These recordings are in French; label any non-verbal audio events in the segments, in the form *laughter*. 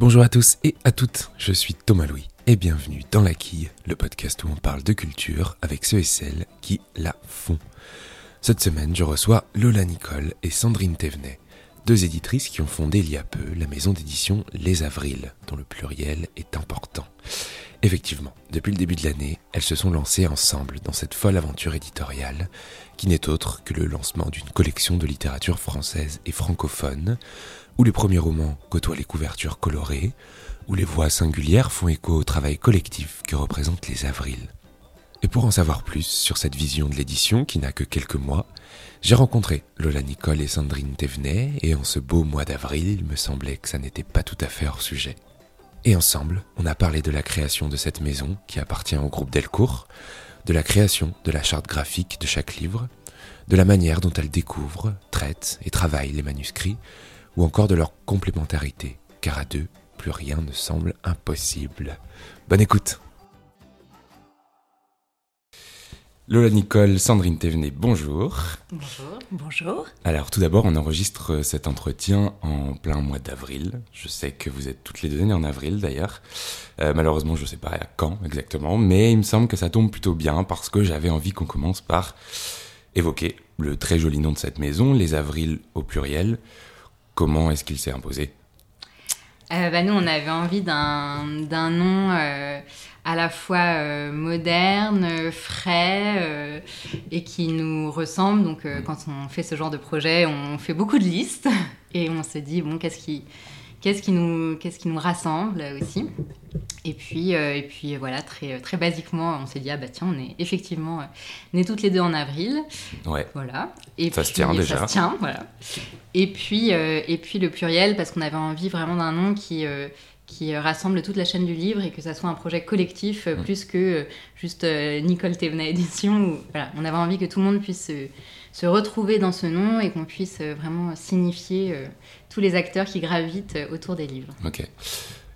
Bonjour à tous et à toutes, je suis Thomas Louis et bienvenue dans La Quille, le podcast où on parle de culture avec ceux et celles qui la font. Cette semaine, je reçois Lola Nicole et Sandrine Thévenet, deux éditrices qui ont fondé il y a peu la maison d'édition Les Avrils, dont le pluriel est important. Effectivement, depuis le début de l'année, elles se sont lancées ensemble dans cette folle aventure éditoriale, qui n'est autre que le lancement d'une collection de littérature française et francophone, où les premiers romans côtoient les couvertures colorées, où les voix singulières font écho au travail collectif que représentent les avrils. Et pour en savoir plus sur cette vision de l'édition qui n'a que quelques mois, j'ai rencontré Lola Nicole et Sandrine Thévenet, et en ce beau mois d'avril, il me semblait que ça n'était pas tout à fait hors sujet. Et ensemble, on a parlé de la création de cette maison qui appartient au groupe Delcourt, de la création de la charte graphique de chaque livre, de la manière dont elle découvre, traite et travaille les manuscrits, ou encore de leur complémentarité, car à deux, plus rien ne semble impossible. Bonne écoute Lola Nicole, Sandrine Thévenet, bonjour. Bonjour. Bonjour. Alors tout d'abord, on enregistre cet entretien en plein mois d'avril. Je sais que vous êtes toutes les deux nées en avril d'ailleurs. Euh, malheureusement, je ne sais pas à quand exactement, mais il me semble que ça tombe plutôt bien parce que j'avais envie qu'on commence par évoquer le très joli nom de cette maison, les avrils au pluriel. Comment est-ce qu'il s'est imposé euh, bah, Nous, on avait envie d'un nom euh, à la fois euh, moderne, frais et qui nous ressemble. Donc, quand on fait ce genre de projet, on fait beaucoup de listes *laughs* et on se dit, bon, qu'est-ce qui, qu'est-ce qui, nous, qu'est-ce qui nous rassemble aussi et puis, euh, et puis voilà, très, très basiquement, on s'est dit, ah bah tiens, on est effectivement nées toutes les deux en avril. Ouais. Voilà. Et ça se tient déjà. Ça se tient, voilà. Et puis, euh, et puis le pluriel, parce qu'on avait envie vraiment d'un nom qui, euh, qui rassemble toute la chaîne du livre et que ça soit un projet collectif mm. plus que juste Nicole Thévenet Édition. voilà, on avait envie que tout le monde puisse se retrouver dans ce nom et qu'on puisse vraiment signifier tous les acteurs qui gravitent autour des livres. Ok.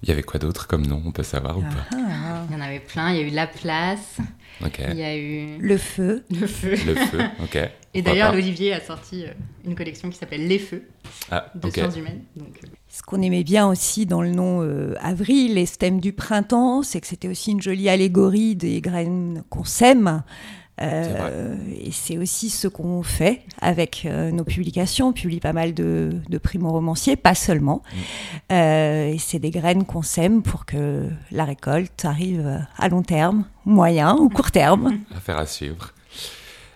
Il y avait quoi d'autre comme nom, on peut savoir ou pas? Ah. Il y en avait plein. Il y a eu La Place. Il y a eu Le Feu. Le Feu. Le Feu, ok. Et d'ailleurs, l'Olivier a sorti euh, une collection qui s'appelle Les Feux ah, de sciences humaines. Euh. Ce qu'on aimait bien aussi dans le nom euh, Avril, les thèmes du printemps, c'est que c'était aussi une jolie allégorie des graines qu'on sème. Euh, et c'est aussi ce qu'on fait avec euh, nos publications. On publie pas mal de, de primo-romanciers, pas seulement. Mm. Euh, et c'est des graines qu'on sème pour que la récolte arrive à long terme, moyen ou court terme. *laughs* Affaire à suivre.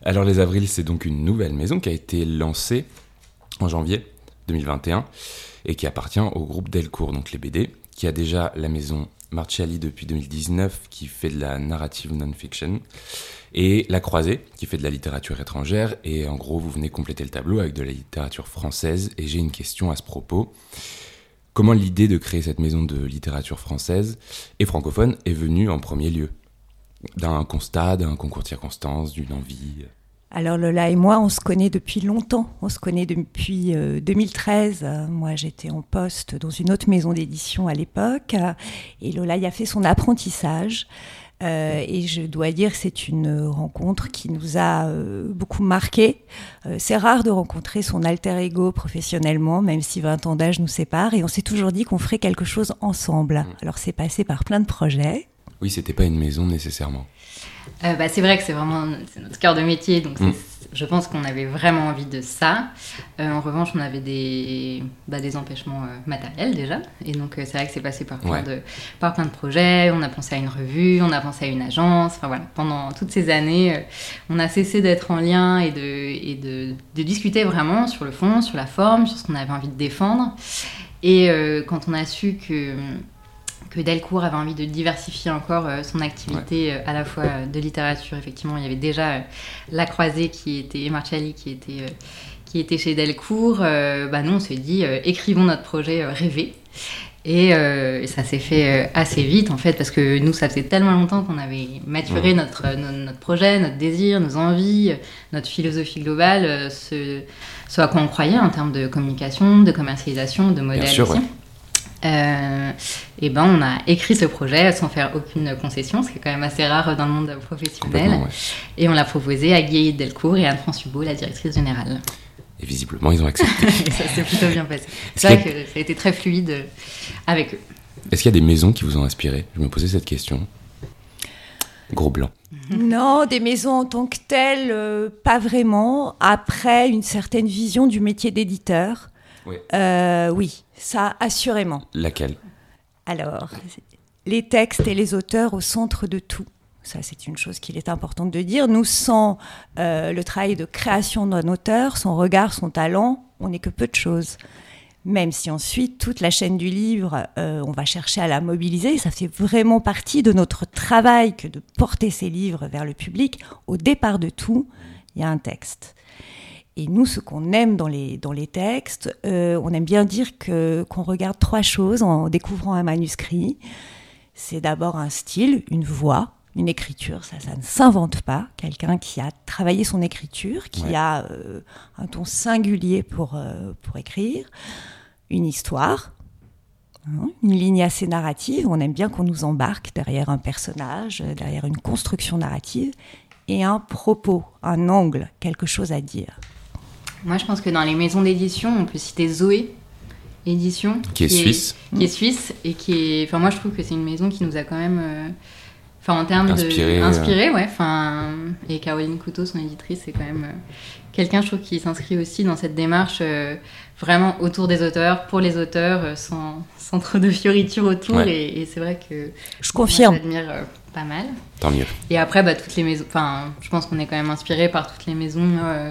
Alors les Avrils, c'est donc une nouvelle maison qui a été lancée en janvier 2021 et qui appartient au groupe Delcourt, donc les BD, qui a déjà la maison Marciali depuis 2019 qui fait de la narrative non-fiction et La Croisée, qui fait de la littérature étrangère. Et en gros, vous venez compléter le tableau avec de la littérature française. Et j'ai une question à ce propos. Comment l'idée de créer cette maison de littérature française et francophone est venue en premier lieu? D'un constat, d'un concours de circonstances, d'une envie? Alors Lola et moi, on se connaît depuis longtemps. On se connaît depuis 2013. Euh, moi, j'étais en poste dans une autre maison d'édition à l'époque. Et Lola y a fait son apprentissage. Euh, et je dois dire que c'est une rencontre qui nous a euh, beaucoup marqué. Euh, c'est rare de rencontrer son alter ego professionnellement, même si 20 ans d'âge nous séparent. Et on s'est toujours dit qu'on ferait quelque chose ensemble. Mm. Alors c'est passé par plein de projets. Oui, c'était pas une maison nécessairement. bah, c'est vrai que c'est vraiment notre cœur de métier, donc mm je pense qu'on avait vraiment envie de ça. Euh, en revanche, on avait des, bah, des empêchements euh, matériels déjà. Et donc, euh, c'est vrai que c'est passé par plein, de, par plein de projets. On a pensé à une revue, on a pensé à une agence. Enfin voilà, pendant toutes ces années, on a cessé d'être en lien et, de, et de, de, discuter vraiment sur le fond, sur la forme, sur ce qu'on avait envie de défendre. Et quand on a su que que Delcourt avait envie de diversifier encore euh, son activité euh, à la fois euh, de littérature. Effectivement, il y avait déjà La Croisée qui était, et Marcelli qui était, qui était chez Delcourt. bah nous, on s'est dit, écrivons notre projet rêvé. Et, ça s'est fait assez vite en fait, parce que nous, ça faisait tellement longtemps qu'on avait maturé notre, notre, projet, notre désir, nos envies, notre philosophie globale, ce, ce à quoi on croyait en termes de communication, de commercialisation, de modèle aussi. Euh, et ben on a écrit ce projet sans faire aucune concession, ce qui est quand même assez rare dans le monde professionnel. Et on l'a proposé à Guy Delcourt et à France Hubot, la directrice générale. Et visiblement, ils ont accepté. *laughs* ça s'est plutôt bien passé. C'est vrai que ça a été très fluide avec eux. Est-ce qu'il y a des maisons qui vous ont inspiré? Je me posais cette question. Gros blanc. Non, des maisons en tant que telles, euh, pas vraiment. Après, une certaine vision du métier d'éditeur. Oui. Euh, oui, ça, assurément. Laquelle? Alors, les textes et les auteurs au centre de tout. Ça, c'est une chose qu'il est important de dire. Nous, sans euh, le travail de création d'un auteur, son regard, son talent, on n'est que peu de choses. Même si ensuite, toute la chaîne du livre, euh, on va chercher à la mobiliser. Ça fait vraiment partie de notre travail que de porter ces livres vers le public. Au départ de tout, il y a un texte. Et nous, ce qu'on aime dans les, dans les textes, euh, on aime bien dire que, qu'on regarde trois choses en découvrant un manuscrit. C'est d'abord un style, une voix, une écriture, ça, ça ne s'invente pas. Quelqu'un qui a travaillé son écriture, qui Ouais. a euh, un ton singulier pour, euh, pour écrire, une histoire, hein, une ligne assez narrative. On aime bien qu'on nous embarque derrière un personnage, derrière une construction narrative, et un propos, un angle, quelque chose à dire. Moi, je pense que dans les maisons d'édition, on peut citer Zoé Édition. Qui est suisse. Qui est suisse et qui est. Enfin, moi, je trouve que c'est une maison qui nous a quand même. euh, Enfin, en termes Inspiré, de. euh. Inspiré, ouais. Enfin, et Caroline Couteau, son éditrice, c'est quand même euh, quelqu'un, je trouve, qui s'inscrit aussi dans cette démarche euh, vraiment autour des auteurs, pour les auteurs, sans, sans trop de fioritures autour. Ouais. Et, et c'est vrai que. Je confirme. J'admire euh, pas mal. Tant mieux. Et après, bah, toutes les maisons. Enfin, je pense qu'on est quand même inspiré par toutes les maisons euh,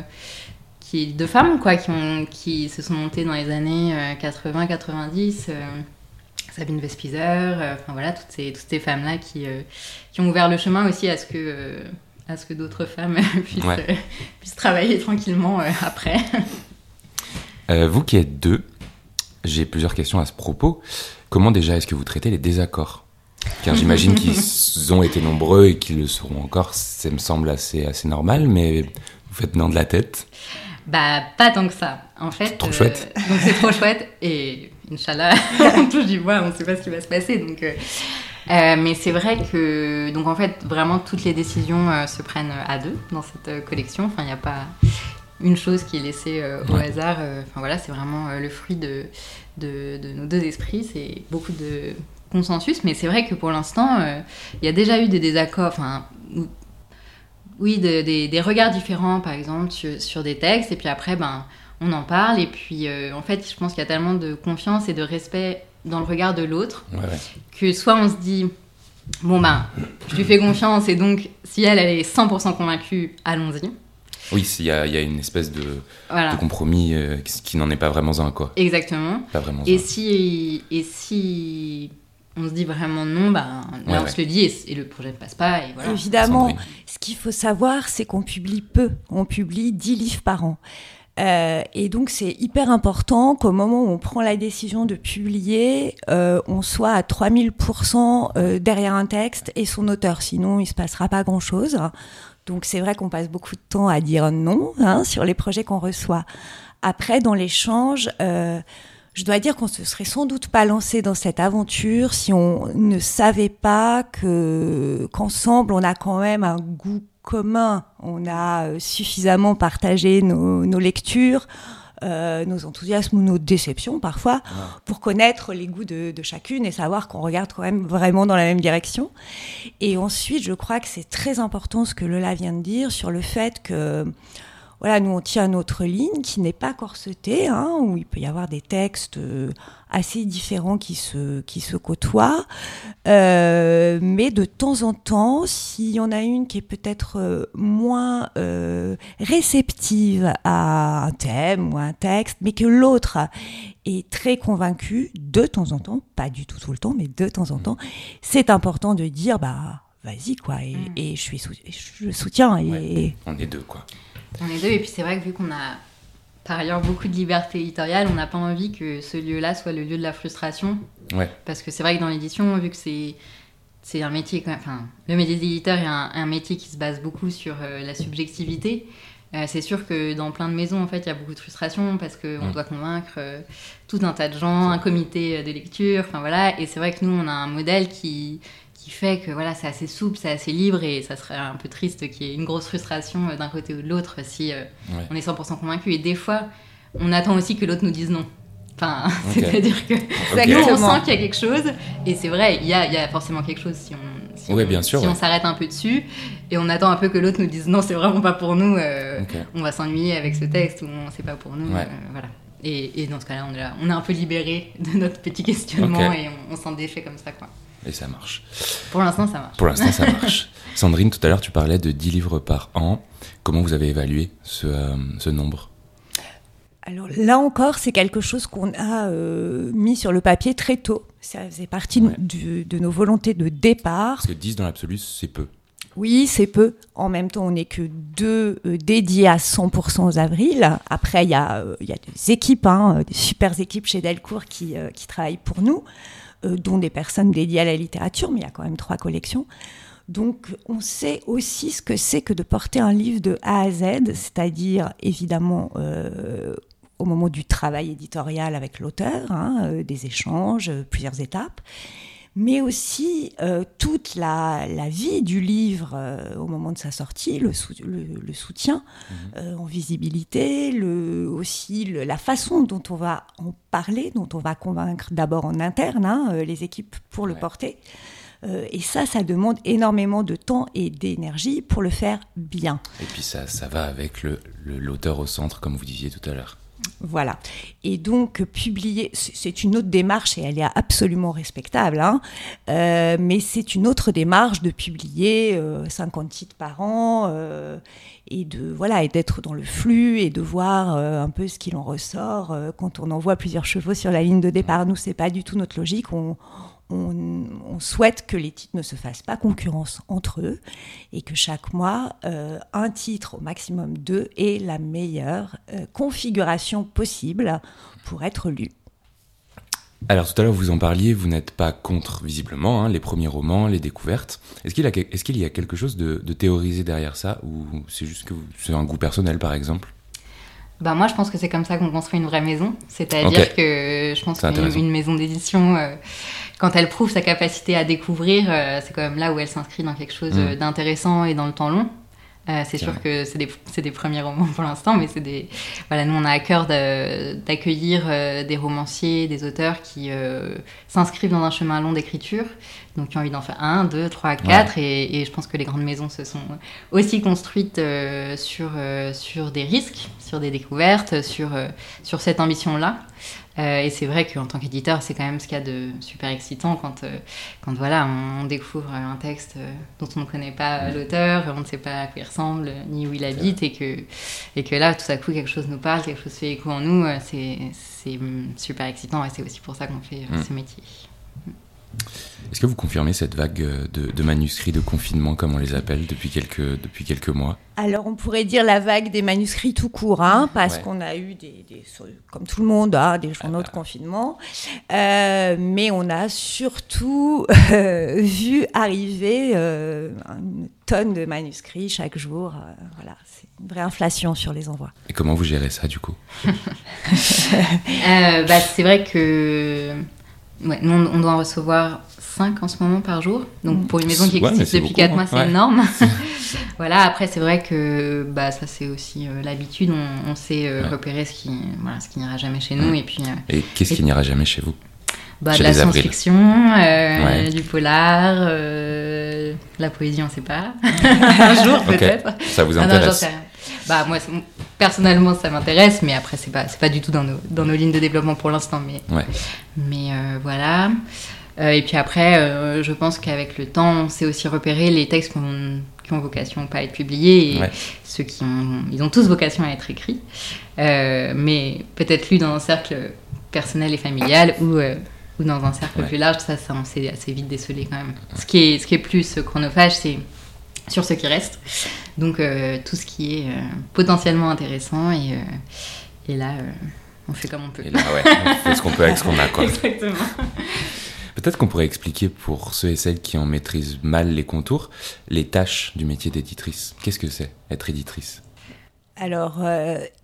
qui, de femmes, quoi, qui, ont, qui se sont montées dans les années 80-90. Sabine Vespizer, euh, enfin voilà, toutes ces, toutes ces femmes-là qui, euh, qui ont ouvert le chemin aussi à ce que, euh, à ce que d'autres femmes *laughs* puissent, Ouais. euh, puissent travailler tranquillement euh, après. *laughs* Euh, vous qui êtes deux, j'ai plusieurs questions à ce propos. Comment déjà est-ce que vous traitez les désaccords? Car j'imagine qu'ils *laughs* ont été nombreux et qu'ils le seront encore. Ça me semble assez, assez normal, mais vous faites non de la tête. Bah, pas tant que ça. En fait. Trop chouette. Donc, c'est trop chouette. Et Inch'Allah, *laughs* *laughs* on touche du bois, on ne sait pas ce qui va se passer. Donc, euh, euh, mais c'est vrai que. Donc, en fait, vraiment, toutes les décisions euh, se prennent à deux dans cette euh, collection. Enfin, il n'y a pas une chose qui est laissée euh, au Ouais. hasard. Euh, Enfin, voilà, c'est vraiment euh, le fruit de, de, de nos deux esprits. C'est beaucoup de consensus. Mais c'est vrai que pour l'instant, euh, il y a déjà eu des désaccords. Enfin, oui, de- des, des regards différents, par exemple, sur, sur des textes, et puis après, ben, on en parle, et puis, euh, en fait, je pense qu'il y a tellement de confiance et de respect dans le regard de l'autre, Ouais, ouais. que soit on se dit, bon, ben, je lui fais confiance, et donc, si elle, elle est 100% convaincue, allons-y. Oui, il y a, il y a une espèce de, Voilà, de compromis euh, qui, qui n'en est pas vraiment un, quoi. exactement. Pas vraiment Et un. si, et si on se dit vraiment non, ben, là, Ouais, on ouais. se le dit, et, et le projet ne passe pas, et voilà. Évidemment, ce qu'il faut savoir, c'est qu'on publie peu. On publie 10 livres par an. Euh, et donc, c'est hyper important qu'au moment où on prend la décision de publier, euh, on soit à 3000% euh, derrière un texte et son auteur. Sinon, il se passera pas grand-chose. Donc, c'est vrai qu'on passe beaucoup de temps à dire non hein, sur les projets qu'on reçoit. Après, dans l'échange, euh, je dois dire qu'on se serait sans doute pas lancé dans cette aventure si on ne savait pas que qu'ensemble on a quand même un goût commun, on a euh, suffisamment partagé nos, nos lectures, euh, nos enthousiasmes ou nos déceptions parfois, pour connaître les goûts de, de chacune et savoir qu'on regarde quand même vraiment dans la même direction. Et ensuite, je crois que c'est très important ce que Lola vient de dire sur le fait que voilà, nous on tient notre ligne qui n'est pas corsetée, hein, où il peut y avoir des textes euh, assez différents qui se, qui se côtoient. Euh, mais de temps en temps, s'il y en a une qui est peut-être euh, moins euh, réceptive à un thème ou à un texte, mais que l'autre est très convaincue, de temps en temps, pas du tout tout le temps, mais de temps en temps, c'est important de dire, bah, vas-y, quoi, et, Mm. et je suis sou- je soutiens. Et, Ouais. On est deux, quoi. On est deux, et puis c'est vrai que vu qu'on a par ailleurs beaucoup de liberté éditoriale, on n'a pas envie que ce lieu-là soit le lieu de la frustration. Ouais. Parce que c'est vrai que dans l'édition, vu que c'est c'est un métier, enfin, le métier d'éditeur est un, un métier qui se base beaucoup sur euh, la subjectivité. Euh, c'est sûr que dans plein de maisons, en fait, il y a beaucoup de frustration parce qu'on Mm. doit convaincre euh, tout un tas de gens, un comité euh, de lecture, enfin voilà. Et c'est vrai que nous, on a un modèle qui, qui fait que voilà, c'est assez souple, c'est assez libre et ça serait un peu triste qu'il y ait une grosse frustration euh, d'un côté ou de l'autre si euh, Ouais. on est 100% convaincu. Et des fois, on attend aussi que l'autre nous dise non. Enfin, *laughs* c'est-à-dire que nous, on sent qu'il y a quelque chose, et c'est vrai, il y a, y a, forcément quelque chose si on, si bien sûr, si on s'arrête un peu dessus, et on attend un peu que l'autre nous dise non, c'est vraiment pas pour nous, euh, on va s'ennuyer avec ce texte, ou c'est pas pour nous, euh, voilà. Et, et, dans ce cas-là, on, est on est un peu libéré de notre petit questionnement, et on, s'en défait comme ça, quoi. Et ça marche. Pour l'instant, ça marche. Pour l'instant, ça *laughs* marche. Sandrine, tout à l'heure, tu parlais de 10 livres par an. Comment vous avez évalué ce, euh, ce nombre? Alors là encore, c'est quelque chose qu'on a euh, mis sur le papier très tôt. Ça faisait partie de nos volontés de départ. Parce que 10 dans l'absolu, c'est peu. Oui, c'est peu. En même temps, on n'est que deux euh, dédiés à 100% aux avril. Après, il y, a, y a des équipes, hein, des super équipes chez Delcourt qui, qui travaillent pour nous, dont des personnes dédiées à la littérature, mais il y a quand même trois collections. Donc on sait aussi ce que c'est que de porter un livre de A à Z, c'est-à-dire évidemment euh, au moment du travail éditorial avec l'auteur, hein, euh, des échanges, euh, plusieurs étapes, mais aussi toute la, vie du livre au moment de sa sortie, le, soutien mhm. en visibilité, le, aussi la façon dont on va en parler, dont on va convaincre d'abord en interne hein, les équipes pour le porter. Euh, et ça, ça demande énormément de temps et d'énergie pour le faire bien. Et puis ça, ça va avec l'auteur au centre, comme vous disiez tout à l'heure. Voilà. Et donc, publier, c'est une autre démarche et elle est absolument respectable, hein. euh, mais c'est une autre démarche de publier 50 euh, titres par an et de voilà d'être dans le flux et de voir un peu ce qu'il en ressort quand on envoie plusieurs chevaux sur la ligne de départ. Nous, c'est pas du tout notre logique. On, souhaite que les titres ne se fassent pas concurrence entre eux et que chaque mois, euh, un titre, au maximum deux, ait la meilleure euh, configuration possible pour être lu. Alors tout à l'heure vous en parliez, vous n'êtes pas contre visiblement hein, les premiers romans, les découvertes. Est-ce qu'il, est y a quelque chose de, théorisé derrière ça ou c'est juste que c'est un goût personnel par exemple? Bah moi, je pense que c'est comme ça qu'on construit une vraie maison. C'est-à-dire que je pense qu'une maison d'édition, euh, quand elle prouve sa capacité à découvrir, euh, c'est quand même là où elle s'inscrit dans quelque chose mm. d'intéressant et dans le temps long. Euh, c'est sûr que c'est des, des, premiers romans pour l'instant, mais c'est des. Voilà, nous, on a à cœur d'accueillir euh, des romanciers, des auteurs qui s'inscrivent dans un chemin long d'écriture, donc qui ont envie d'en faire un, deux, trois, quatre. Et, et, je pense que les grandes maisons se sont aussi construites sur, sur des risques, sur des découvertes, sur, sur cette ambition-là. Euh, et c'est vrai qu'en tant qu'éditeur, c'est quand même ce qu'il y a de super excitant quand, euh, quand voilà, on, découvre un texte euh, dont on ne connaît pas l'auteur, on ne sait pas à quoi il ressemble, ni où il habite, et que, et que là, tout à coup, quelque chose nous parle, quelque chose fait écho en nous. c'est super excitant et c'est aussi pour ça qu'on fait mm. ce métier. Est-ce que vous confirmez cette vague euh, de, manuscrits de confinement, comme on les appelle, depuis quelques, depuis quelques mois? Alors, on pourrait dire la vague des manuscrits tout court, hein, parce qu'on a eu, des, comme tout le monde, hein, des journaux de confinement. Euh, mais on a surtout euh, vu arriver une tonne de manuscrits chaque jour. voilà, c'est une vraie inflation sur les envois. Et comment vous gérez ça, du coup? *laughs* Bah, C'est vrai que Ouais, nous, on doit en recevoir 5 en ce moment par jour. Donc pour une maison qui existe depuis 4 mois, c'est énorme. *laughs* voilà, après, c'est vrai que bah, ça, c'est aussi euh, l'habitude. On, sait euh, repérer ce qui, voilà, ce qui n'ira jamais chez nous. Et, puis, euh, et qu'est-ce qui n'ira jamais chez vous? Bah, De la science-fiction, du polar, la poésie, on ne sait pas. *laughs* Un jour, peut-être. Ça vous intéresse? Bah, moi, personnellement, ça m'intéresse, mais après, c'est pas, pas du tout dans nos, dans nos lignes de développement pour l'instant. Mais, mais euh, voilà. Euh, et puis après, euh, je pense qu'avec le temps, on sait aussi repérer les textes qui ont, qui ont vocation à être publiés et ceux qui ont, ils ont tous vocation à être écrits, mais peut-être lus dans un cercle personnel et familial ou, ou dans un cercle plus large. Ça, ça on sait assez vite déceler quand même. Ce qui est, ce qui est plus chronophage, c'est sur ce qui reste. Donc euh, tout ce qui est euh, potentiellement intéressant et, euh, et là on fait comme on peut. Et là ouais, on fait ce qu'on peut avec ce qu'on a quoi. *laughs* Exactement. Peut-être qu'on pourrait expliquer pour ceux et celles qui en maîtrisent mal les contours, les tâches du métier d'éditrice. Qu'est-ce que c'est être éditrice? Alors,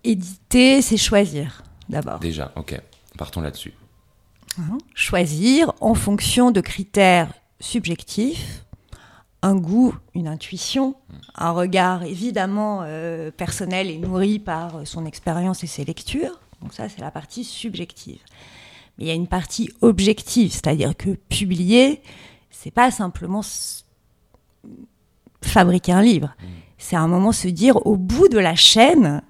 éditer, c'est choisir d'abord. Déjà, ok. Partons là-dessus. Hein? Choisir en fonction de critères subjectifs un goût, une intuition, un regard évidemment euh, personnel et nourri par son expérience et ses lectures, Donc ça, c'est la partie subjective. Mais il y a une partie objective, c'est-à-dire que publier, c'est pas simplement fabriquer un livre. C'est à un moment se dire, au bout de la chaîne,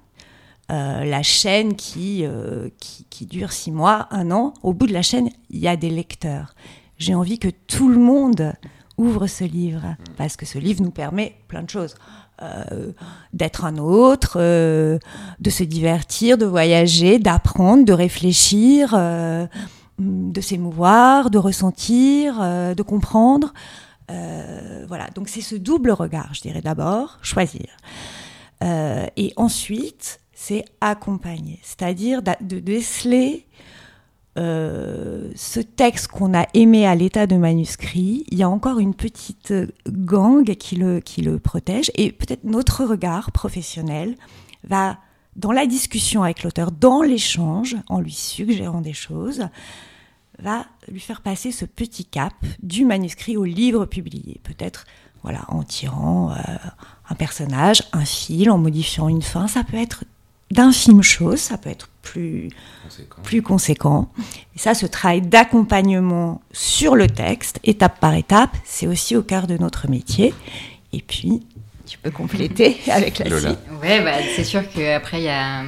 euh, la chaîne euh, qui, qui, dure six mois, un an, au bout de la chaîne, il y a des lecteurs. J'ai envie que tout le monde ouvre ce livre, parce que ce livre nous permet plein de choses. Euh, d'être un autre, de se divertir, de voyager, d'apprendre, de réfléchir, de s'émouvoir, de ressentir, de comprendre. voilà, donc c'est ce double regard, je dirais d'abord, choisir. et ensuite, c'est accompagner, c'est-à-dire de déceler euh, ce texte qu'on a aimé à l'état de manuscrit, il y a encore une petite gang qui le, protège et peut-être notre regard professionnel va, dans la discussion avec l'auteur, dans l'échange, en lui suggérant des choses, va lui faire passer ce petit cap du manuscrit au livre publié. Peut-être voilà, en tirant euh, un personnage, un fil, en modifiant une fin. Ça peut être d'infimes choses, ça peut être plus conséquent. plus conséquent. Et ça, ce travail d'accompagnement sur le texte, étape par étape, c'est aussi au cœur de notre métier. Et puis, tu peux compléter *laughs* avec la suite. Ouais, bah, c'est sûr qu'après, il y a...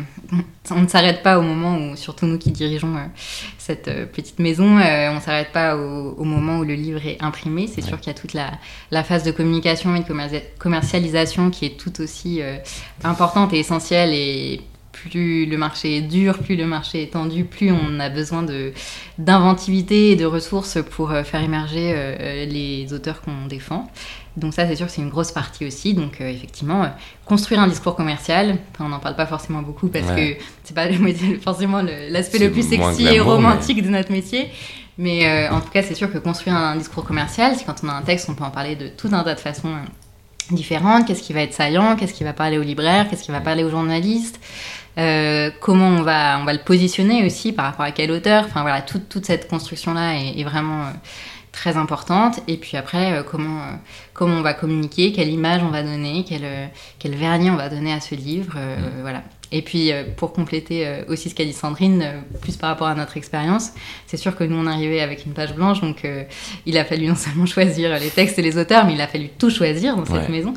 on ne s'arrête pas au moment où, surtout nous qui dirigeons euh, cette euh, petite maison, euh, on ne s'arrête pas au, moment où le livre est imprimé. C'est sûr qu'il y a toute la, la, phase de communication et de commercialisation qui est tout aussi importante et essentielle et plus le marché est dur, plus le marché est tendu, plus on a besoin de d'inventivité et de ressources pour euh, faire émerger euh, les auteurs qu'on défend. Donc ça, c'est sûr que c'est une grosse partie aussi. Donc euh, effectivement, construire un discours commercial, on n'en parle pas forcément beaucoup parce que c'est pas *laughs* forcément l'aspect le, plus sexy et romantique de notre métier. Mais en tout cas, c'est sûr que construire un discours commercial, c'est quand on a un texte, on peut en parler de tout un tas de façons différentes. Qu'est-ce qui va être saillant? Qu'est-ce qui va parler aux libraires? Qu'est-ce qui va parler aux journalistes? Euh, comment on va, on va le positionner aussi par rapport à quel auteur. Enfin voilà, toute, toute cette construction-là est, vraiment euh, très importante. Et puis après, euh, comment, comment on va communiquer, quelle image on va donner, quel, quel vernis on va donner à ce livre. Mm. Voilà. Et puis pour compléter aussi ce qu'a dit Sandrine, plus par rapport à notre expérience, c'est sûr que nous on arrivait avec une page blanche, donc il a fallu non seulement *laughs* choisir les textes et les auteurs, mais il a fallu tout choisir dans cette maison.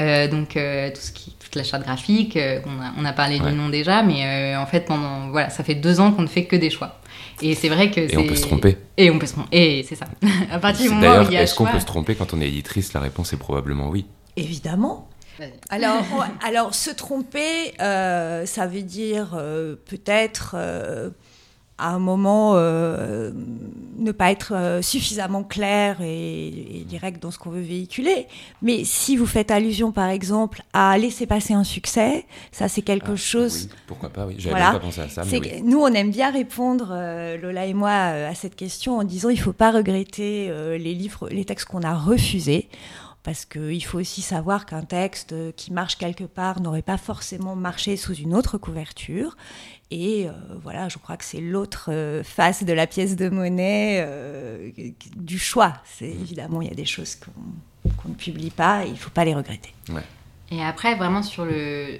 donc tout ce qui la charte graphique, euh, on, a, parlé du nom déjà, mais euh, en fait, pendant, voilà, ça fait deux ans qu'on ne fait que des choix. Et c'est vrai que Et on peut se tromper. Et on peut se tromper. Et c'est ça. *laughs* à partir du moment où il y a Est-ce qu'on peut se tromper quand on est éditrice? La réponse est probablement oui. Évidemment. Alors, *laughs* alors, se tromper, euh, ça veut dire peut-être à un moment euh, ne pas être euh, suffisamment clair et, direct dans ce qu'on veut véhiculer. Mais si vous faites allusion, par exemple, à laisser passer un succès, ça c'est quelque ah, chose. Oui, pourquoi pas Oui, j'avais pas pensé à ça. Mais Nous, on aime bien répondre, euh, Lola et moi, à cette question en disant il faut pas regretter les livres, les textes qu'on a refusés parce qu'il faut aussi savoir qu'un texte qui marche quelque part n'aurait pas forcément marché sous une autre couverture. Et euh, voilà, je crois que c'est l'autre euh, face de la pièce de monnaie euh, du choix. C'est évidemment, il y a des choses qu'on ne publie pas et il ne faut pas les regretter. Et après, vraiment sur le,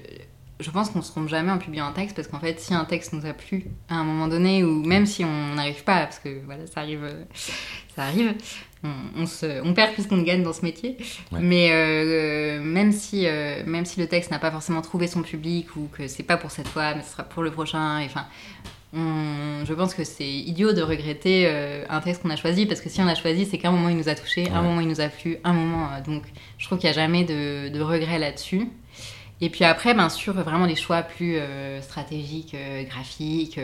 je pense qu'on se trompe jamais en publiant un texte parce qu'en fait, si un texte nous a plu à un moment donné, ou même si on n'arrive pas, parce que voilà, ça arrive, ça arrive, on, se, on perd plus qu'on gagne dans ce métier. Mais euh, même, si, euh, même si le texte n'a pas forcément trouvé son public ou que c'est pas pour cette fois, mais ce sera pour le prochain, enfin. je pense que c'est idiot de regretter euh, un texte qu'on a choisi parce que si on a choisi, c'est qu'à un moment il nous a touché, un moment il nous a plu, un moment. donc je trouve qu'il n'y a jamais de, de regret là-dessus. Et puis après, bien sûr, vraiment les choix plus stratégiques, graphiques,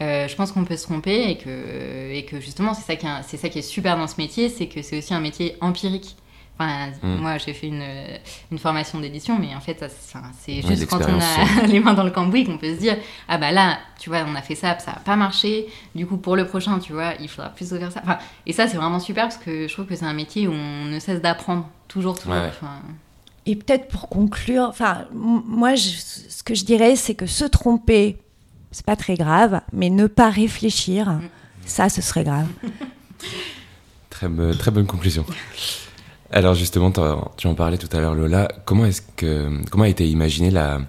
euh, je pense qu'on peut se tromper et que, et que justement, c'est ça, qui est, c'est ça qui est super dans ce métier, c'est que c'est aussi un métier empirique. Enfin, mm. Moi, j'ai fait une, une formation d'édition, mais en fait, c'est juste quand on a *laughs* les mains dans le cambouis qu'on peut se dire Ah bah là, tu vois, on a fait ça, ça n'a pas marché. Du coup, pour le prochain, tu vois, il faudra plus faire ça. Enfin, et ça, c'est vraiment super parce que je trouve que c'est un métier où on ne cesse d'apprendre, toujours, toujours. Et peut-être pour conclure, enfin, moi, ce que je dirais, c'est que se tromper c'est pas très grave, mais ne pas réfléchir, mm. ça, ce serait grave. *laughs* très, très bonne conclusion. Alors justement, tu en parlais tout à l'heure, Lola. Comment est-ce que comment a été imaginée la,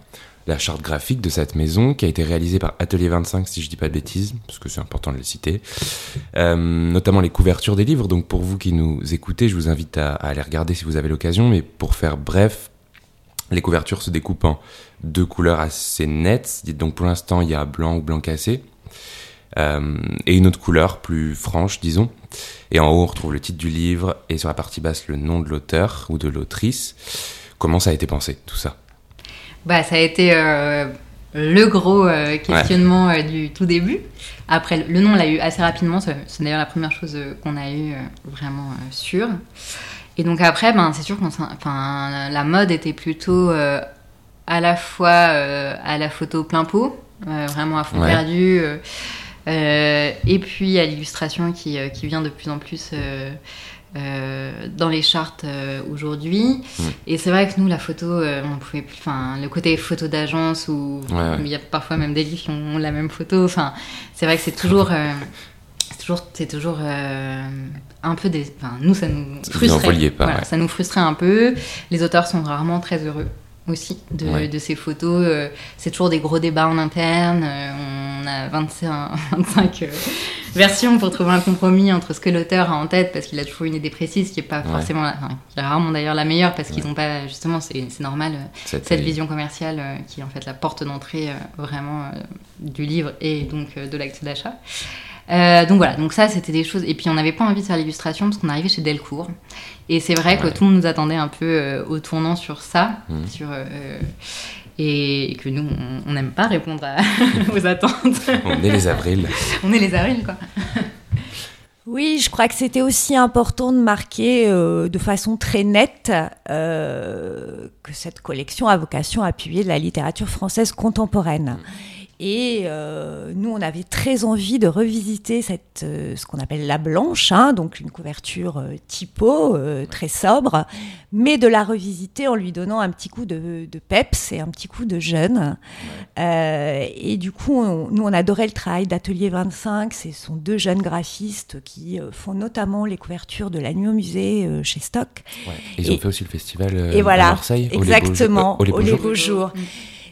la charte graphique de cette maison qui a été réalisée par Atelier 25, si je dis pas de bêtises, parce que c'est important de le citer. Euh, notamment les couvertures des livres. Donc pour vous qui nous écoutez, je vous invite à, à aller regarder si vous avez l'occasion. Mais pour faire bref, les couvertures se découpent en deux couleurs assez nettes. Donc pour l'instant, il y a blanc ou blanc cassé. Euh, et une autre couleur plus franche, disons. Et en haut, on retrouve le titre du livre et sur la partie basse, le nom de l'auteur ou de l'autrice. Comment ça a été pensé, tout ça? Bah, ça a été euh, le gros euh, questionnement du tout début. Après, le nom, on l'a eu assez rapidement. C'est d'ailleurs la première chose qu'on a eu vraiment sûre. Et donc après, ben, c'est sûr enfin, la mode était plutôt euh, à la fois euh, à la photo plein pot, euh, vraiment à fond Ouais. perdu, et puis à l'illustration qui, qui vient de plus en plus dans les chartes aujourd'hui. Mm. Et c'est vrai que nous, la photo, on pouvait plus, le côté photo d'agence où Ouais, ouais. il y a parfois même des livres qui ont la même photo. C'est vrai que c'est toujours, toujours, c'est toujours euh, un peu des, enfin, nous ça nous frustrait. vouliez pas, Voilà, ouais. Ça nous frustrait un peu. Les auteurs sont rarement très heureux aussi de, Ouais. de ces photos. Euh, C'est toujours des gros débats en interne. Euh, On a 25, 25 *laughs* euh, versions pour trouver un compromis entre ce que l'auteur a en tête, parce qu'il a toujours une idée précise, qui est pas Ouais. forcément, la- enfin, qui est rarement d'ailleurs la meilleure, parce qu'ils n'ont pas, justement, c'est normal, Cette- cette vision commerciale qui est en fait la porte d'entrée vraiment du livre et donc de l'acte d'achat. Euh, donc voilà, donc ça c'était des choses. Et puis on n'avait pas envie de faire l'illustration parce qu'on arrivait chez Delcourt. Et c'est vrai Ouais. que tout le monde nous attendait un peu euh, au tournant sur ça. Mhm. Sur, euh, et que nous, on- n'aime pas répondre à- *laughs* aux attentes. On est les avrils. *laughs* on est les avrils, quoi. Oui, je crois que c'était aussi important de marquer euh, de façon très nette euh, que cette collection a vocation à appuyer de la littérature française contemporaine. Et euh, nous, on avait très envie de revisiter cette, euh, ce qu'on appelle la blanche, hein, donc une couverture euh, typo, euh, très sobre, mais de la revisiter en lui donnant un petit coup de, de peps et un petit coup de jeune. Et du coup, on- nous, on adorait le travail d'Atelier 25. Ce sont deux jeunes graphistes qui font notamment les couvertures de la nuit au musée chez Stock. Ouais. Ils ont fait aussi le festival et voilà, à Marseille. exactement, au Les au Beaux Jours. Beaux jours.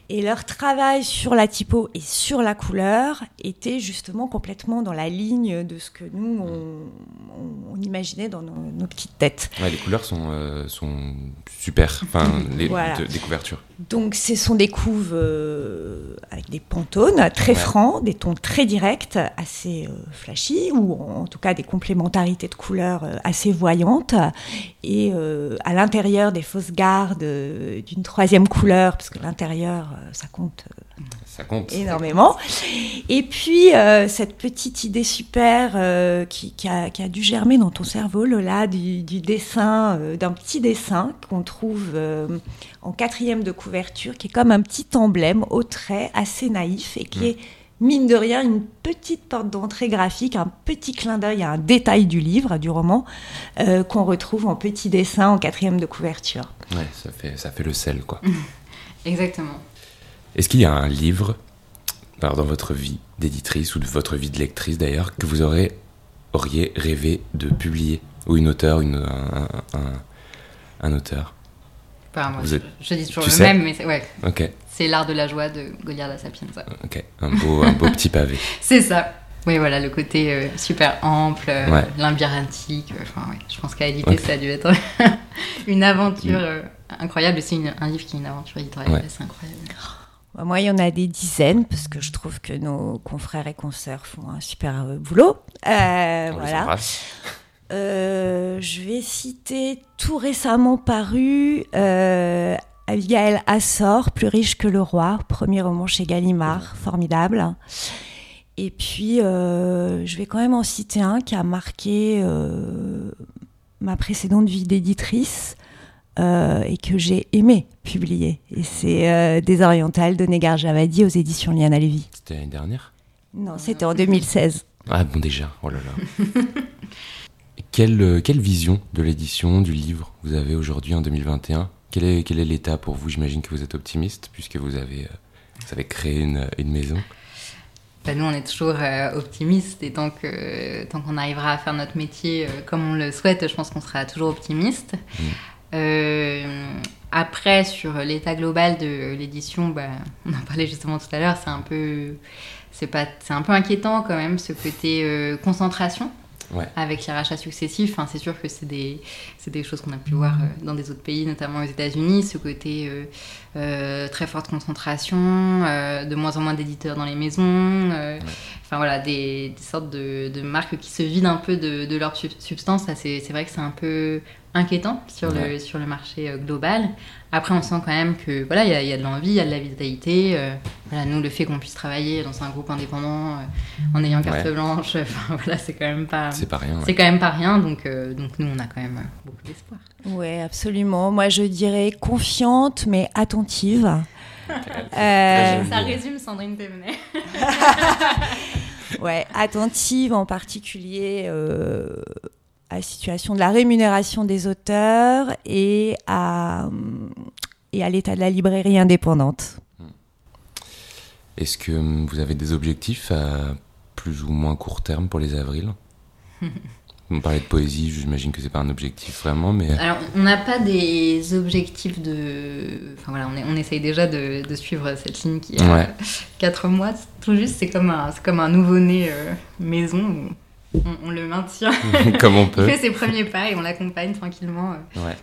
Et leur travail sur la typo et sur la couleur était justement complètement dans la ligne de ce que nous, on, imaginait dans nos, nos petites têtes. Ouais, les couleurs sont, euh, sont super. Enfin, *laughs* les Voilà. de- des couvertures. Donc, ce sont des couves euh, avec des pantones très Ouais. francs, des tons très directs, assez euh, flashy, ou en tout cas des complémentarités de couleurs assez voyantes. Et à l'intérieur des fausses gardes d'une troisième couleur, parce que l'intérieur, ça compte euh, Ça compte. énormément. Et puis, euh, cette petite idée super euh, qui, qui a, qui a dû germer dans ton cerveau, Lola, du, du dessin, euh, d'un petit dessin qu'on trouve euh, en quatrième de couverture, qui est comme un petit emblème au trait, assez naïf, et qui Mm. est, mine de rien, une petite porte d'entrée graphique, un petit clin d'œil à un détail du livre, du roman, euh, qu'on retrouve en petit dessin en quatrième de couverture. Ouais, ça fait, ça fait le sel, quoi. *laughs* Exactement. Est-ce qu'il y a un livre, alors dans votre vie d'éditrice ou de votre vie de lectrice d'ailleurs, que vous aurez, auriez rêvé de publier? Ou une auteure, une, un, un- un auteur? Enfin, moi, Vous je, dis toujours tu le même, mais c'est ouais, Ok, c'est l'art de la joie de Goliath Sapienza. ok. Un beau, un beau petit pavé. *laughs* C'est ça. Oui, voilà, le côté euh, super ample, euh, Ouais. labyrinthique. euh, Enfin, ouais, je pense qu'à éditer, ça a dû être *laughs* une aventure euh, incroyable. C'est un livre qui est une aventure éditoriale, Ouais. c'est incroyable. Bah, Moi, il y en a des dizaines, parce que je trouve que nos confrères et consoeurs font un super euh, boulot. Euh, voilà. Euh, je vais citer tout récemment paru euh, Abigail Assor, Plus riche que le roi, premier roman chez Gallimard, formidable. Et puis, euh, je vais quand même en citer un qui a marqué ma précédente vie d'éditrice euh, et que j'ai aimé publier. Et c'est euh, Des Orientales de Négar Javadi aux éditions Liana Lévy. C'était l'année dernière? Non, c'était en 2016. Ah bon déjà, oh là là. *laughs* quelle, euh, quelle vision de l'édition, du livre vous avez aujourd'hui en 2021 quel est, quel est l'état pour vous? J'imagine que vous êtes optimiste puisque vous avez, euh, vous avez créé une, une maison. Bah, nous, on est toujours euh, optimistes et tant que tant qu'on arrivera à faire notre métier euh, comme on le souhaite, je pense qu'on sera toujours optimiste. Mm. Euh, après, sur l'état global de l'édition, bah, on en parlait justement tout à l'heure, c'est un peu, c'est pas, c'est un peu inquiétant quand même ce côté euh, concentration. Avec les rachats successifs, enfin, c'est sûr que c'est des, c'est des choses qu'on a pu voir euh, dans des autres pays, notamment aux États-Unis, ce côté euh, très forte concentration, de moins en moins d'éditeurs dans les maisons, enfin voilà, des, sortes de, de, marques qui se vident un peu de, de leur substance. c'est vrai que c'est un peu inquiétant sur le, sur le marché euh, global. Après, on sent quand même que voilà, il y, y, a de l'envie, il y a de la vitalité. Euh, voilà, nous, le fait qu'on puisse travailler dans un groupe indépendant euh, en ayant carte blanche, *laughs* voilà, c'est quand même pas. C'est pas rien. C'est quand même pas rien. Donc, donc nous, on a quand même beaucoup d'espoir. Oui, absolument. Moi, je dirais confiante, mais attentive. Ça résume Sandrine Thévenet. *laughs* ouais, attentive en particulier à la situation de la rémunération des auteurs et à, et à l'état de la librairie indépendante. Est-ce que vous avez des objectifs à plus ou moins court terme pour les avrils *laughs* Vous parlez de poésie, j'imagine que c'est pas un objectif vraiment, mais... Alors, on n'a pas des objectifs de... Enfin voilà, on, est, on essaye déjà de, de, suivre cette ligne qui a 4 mois, tout juste, c'est comme un, comme un nouveau-né euh, maison on, le maintient *laughs* comme on peut. il fait ses premiers pas et on l'accompagne tranquillement.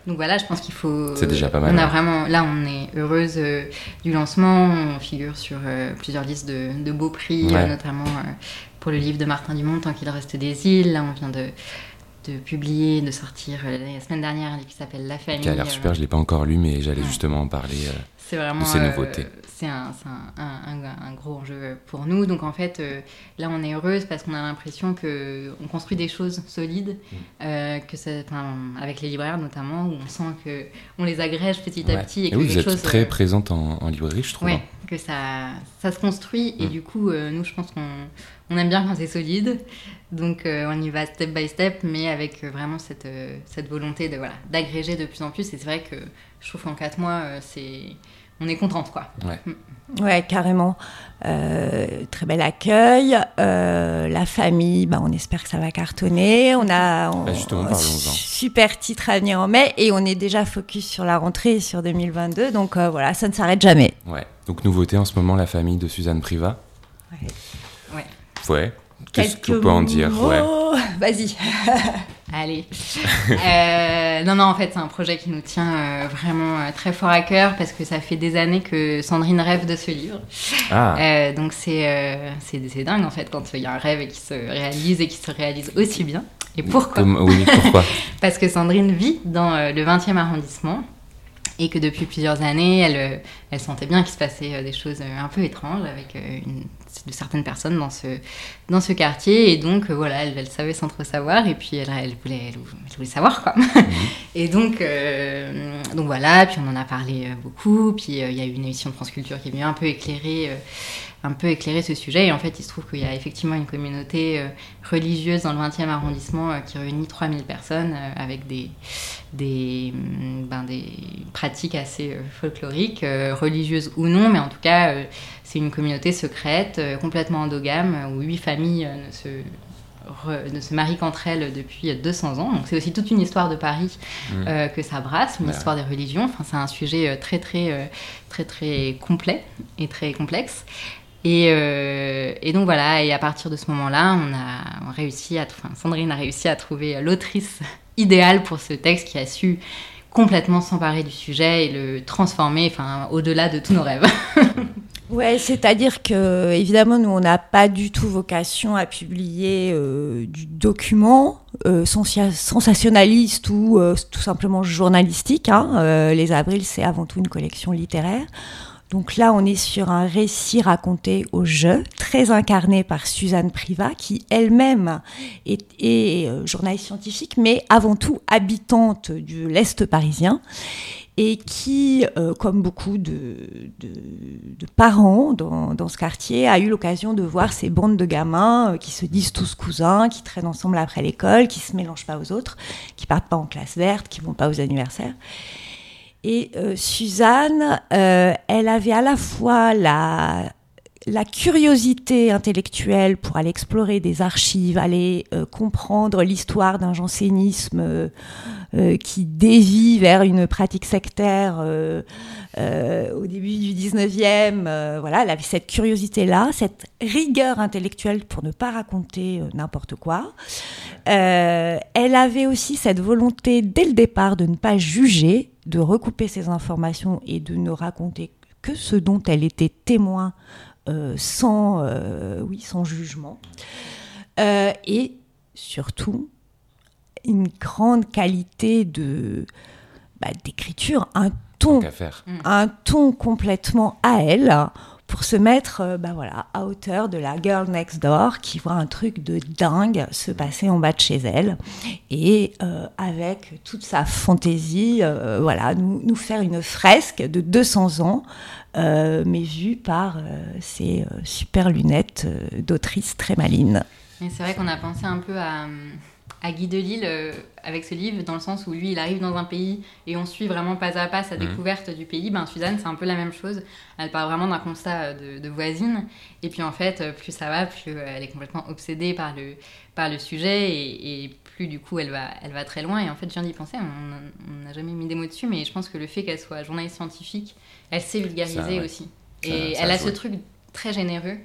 Donc voilà, je pense qu'il faut. C'est déjà pas mal. On a vraiment, là, on est heureuse euh, du lancement. On figure sur euh, plusieurs listes de, beaux prix, euh, notamment pour le livre de Martin Dumont, Tant qu'il reste des îles. Là, on vient de de publier, de sortir la semaine dernière un livre qui s'appelle La famille. Qui a l'air super, je ne l'ai pas encore lu, mais j'allais justement en parler. c'est vraiment. De ces nouveautés c'est un, un, gros enjeu pour nous. Donc en fait, euh, là, on est heureuse parce qu'on a l'impression qu'on construit des choses solides, mm. euh, que avec les libraires notamment, où on sent qu'on les agrège petit à petit. Et, que vous êtes très euh, présente en, librairie, je trouve. Oui, que ça, ça se construit. Et mm. du coup, nous, je pense qu'on on aime bien quand c'est solide. Donc on y va step by step, mais avec vraiment cette, cette volonté de voilà, d'agréger de plus en plus. Et c'est vrai que je trouve qu'en quatre mois, c'est on est contente, quoi. Ouais, mm. ouais carrément. Euh, très bel accueil. Euh, la famille, bah, on espère que ça va cartonner. On a bah, un super titre à venir en mai et on est déjà focus sur la rentrée sur 2022. Donc euh, voilà, ça ne s'arrête jamais. Ouais. Donc nouveauté en ce moment, la famille de Suzanne Priva. Ouais. Ouais. Ouais. Qu'est-ce qu'on peut en dire? ouais. Vas-y. *laughs* Allez. Euh, non, non, en fait, c'est un projet qui nous tient euh, vraiment euh, très fort à cœur parce que ça fait des années que Sandrine rêve de ce livre. Ah. donc, c'est c'est dingue, en fait, quand il y a un rêve qui se réalise et qui se réalise aussi bien. Et pourquoi Oui, pourquoi? *laughs* Parce que Sandrine vit dans le 20e arrondissement et que depuis plusieurs années, elle, elle sentait bien qu'il se passait des choses un peu étranges avec une de certaines personnes dans ce, dans ce quartier. Et donc, euh, voilà, elle, elle, savait sans trop savoir. Et puis, elle, elle, voulait, elle voulait savoir, quoi. Mhm. *laughs* et donc, euh, donc, voilà. Puis, on en a parlé euh, beaucoup. Puis, il y a eu une émission de France Culture qui est venue un peu éclairer un peu éclairer ce sujet. Et en fait, il se trouve qu'il y a effectivement une communauté religieuse dans le 20e arrondissement qui réunit 3000 personnes avec des, des, ben, des pratiques assez folkloriques, religieuses ou non, mais en tout cas, c'est une communauté secrète, euh, complètement endogame, où huit familles euh, ne se ne se marient qu'entre elles depuis 200 ans. Donc c'est aussi toute une histoire de Paris mmh. euh, que ça brasse, une histoire des religions. Enfin, c'est un sujet très très très très complet et très complexe. Et, et, donc voilà, et à partir de ce moment-là, on a réussi à, enfin, Sandrine a réussi à trouver l'autrice *laughs* idéale pour ce texte qui a su complètement s'emparer du sujet et le transformer, enfin, au-delà de tous nos rêves. *laughs* Ouais, c'est-à-dire que évidemment nous on n'a pas du tout vocation à publier euh, du document euh, sensationnaliste ou euh, tout simplement journalistique. Hein. Les Avrils c'est avant tout une collection littéraire. Donc là, on est sur un récit raconté au jeu, très incarné par Suzanne Privat, qui elle-même est, est journaliste scientifique, mais avant tout habitante de l'Est parisien et qui, euh, comme beaucoup de, de, parents dans, dans, ce quartier, a eu l'occasion de voir ces bandes de gamins euh, qui se disent tous cousins, qui traînent ensemble après l'école, qui se mélangent pas aux autres, qui partent pas en classe verte, qui vont pas aux anniversaires. Et euh, Suzanne, elle avait à la fois la la curiosité intellectuelle pour aller explorer des archives, aller euh, comprendre l'histoire d'un jansénisme euh, euh, qui dévie vers une pratique sectaire au début du 19e, voilà, elle avait cette curiosité-là, cette rigueur intellectuelle pour ne pas raconter n'importe quoi. elle avait aussi cette volonté dès le départ de ne pas juger, de recouper ses informations et de ne raconter que ce dont elle était témoin sans, euh, oui, sans jugement. Euh, et surtout, une grande qualité de bah, d'écriture, un ton, mm. un ton complètement à elle pour se mettre bah voilà, à hauteur de la girl next door qui voit un truc de dingue se passer en bas de chez elle et avec toute sa fantaisie voilà, nous, nous, faire une fresque de 200 ans euh, mais vue par ces euh, super lunettes euh, d'autrice très maline. C'est vrai qu'on a pensé un peu à, à Guy Delisle avec ce livre, dans le sens où lui, il arrive dans un pays et on suit vraiment pas à pas sa mhm. découverte du pays. Ben, Suzanne, c'est un peu la même chose. Elle parle vraiment d'un constat de, voisine. Et puis en fait, plus ça va, plus elle est complètement obsédée par le, par le sujet et, et plus du coup elle va, elle va très loin. Et en fait, je viens d'y penser, on n'a jamais mis des mots dessus, mais je pense que le fait qu'elle soit journaliste scientifique, elle sait vulgariser aussi. Et elle a ce truc très généreux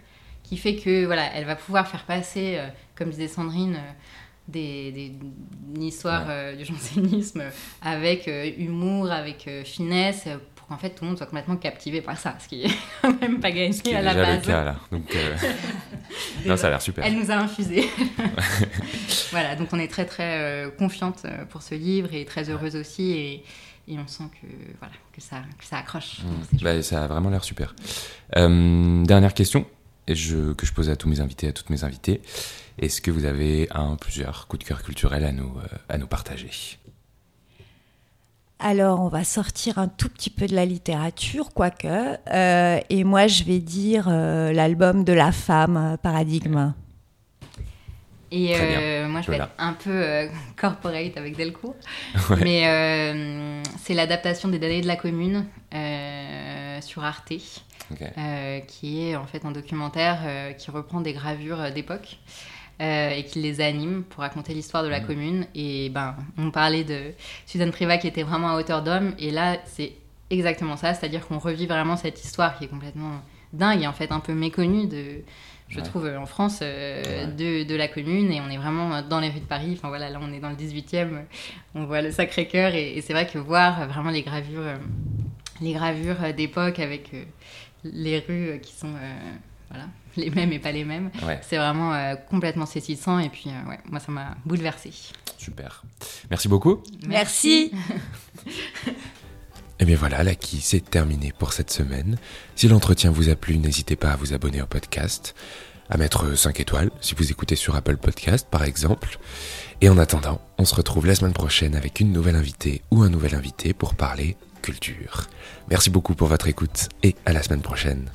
qui fait que voilà, elle va pouvoir faire passer, euh, comme disait Sandrine, euh, des, des, une histoire euh, du *laughs* jansénisme avec humour, avec finesse, qu'en fait tout le monde soit complètement captivé par ça, ce qui est *laughs* quand même pas gagné à la base. le cas là. Donc, *laughs* non, ça a l'air super. Elle nous a infusé. *laughs* voilà, donc on est très très confiante pour ce livre et très heureuse aussi. Et, et on sent que, voilà, que, ça, que ça accroche. Mmh. Bah, ça a vraiment l'air super. Euh, dernière question et je, que je pose à tous mes invités, à toutes mes invitées. Est-ce que vous avez un plusieurs coups de cœur culturels à nous, euh, à nous partager? Alors, on va sortir un tout petit peu de la littérature, quoique. Euh, et moi, je vais dire l'album de la femme, Paradigme. Et euh, moi, je vais être un peu euh, *laughs* corporate avec Delcourt. Mais euh, c'est l'adaptation des données de la commune sur Arte, qui est en fait un documentaire qui reprend des gravures d'époque. Et qui les anime pour raconter l'histoire de la mm. commune. Et ben, on parlait de Suzanne Priva qui était vraiment à hauteur d'homme, et là, c'est exactement ça, c'est-à-dire qu'on revit vraiment cette histoire qui est complètement dingue et en fait un peu méconnue de, je trouve, en France, euh, de, de, la commune. Et on est vraiment dans les rues de Paris. Enfin voilà, là on est dans le 18e, on voit le Sacré-Cœur. Et, c'est vrai que voir vraiment les gravures, euh, les gravures d'époque avec euh, les rues qui sont voilà, *laughs* les mêmes et pas les mêmes, c'est vraiment complètement saisissant. Et puis, ouais, moi ça m'a bouleversée. Super. Merci beaucoup. Merci. *laughs* Et bien voilà, la qui c'est terminé pour cette semaine. Si l'entretien vous a plu, n'hésitez pas à vous abonner au podcast, à mettre 5 étoiles si vous écoutez sur Apple Podcast par exemple. Et en attendant, on se retrouve la semaine prochaine avec une nouvelle invitée ou un nouvel invité pour parler culture. Merci beaucoup pour votre écoute et à la semaine prochaine.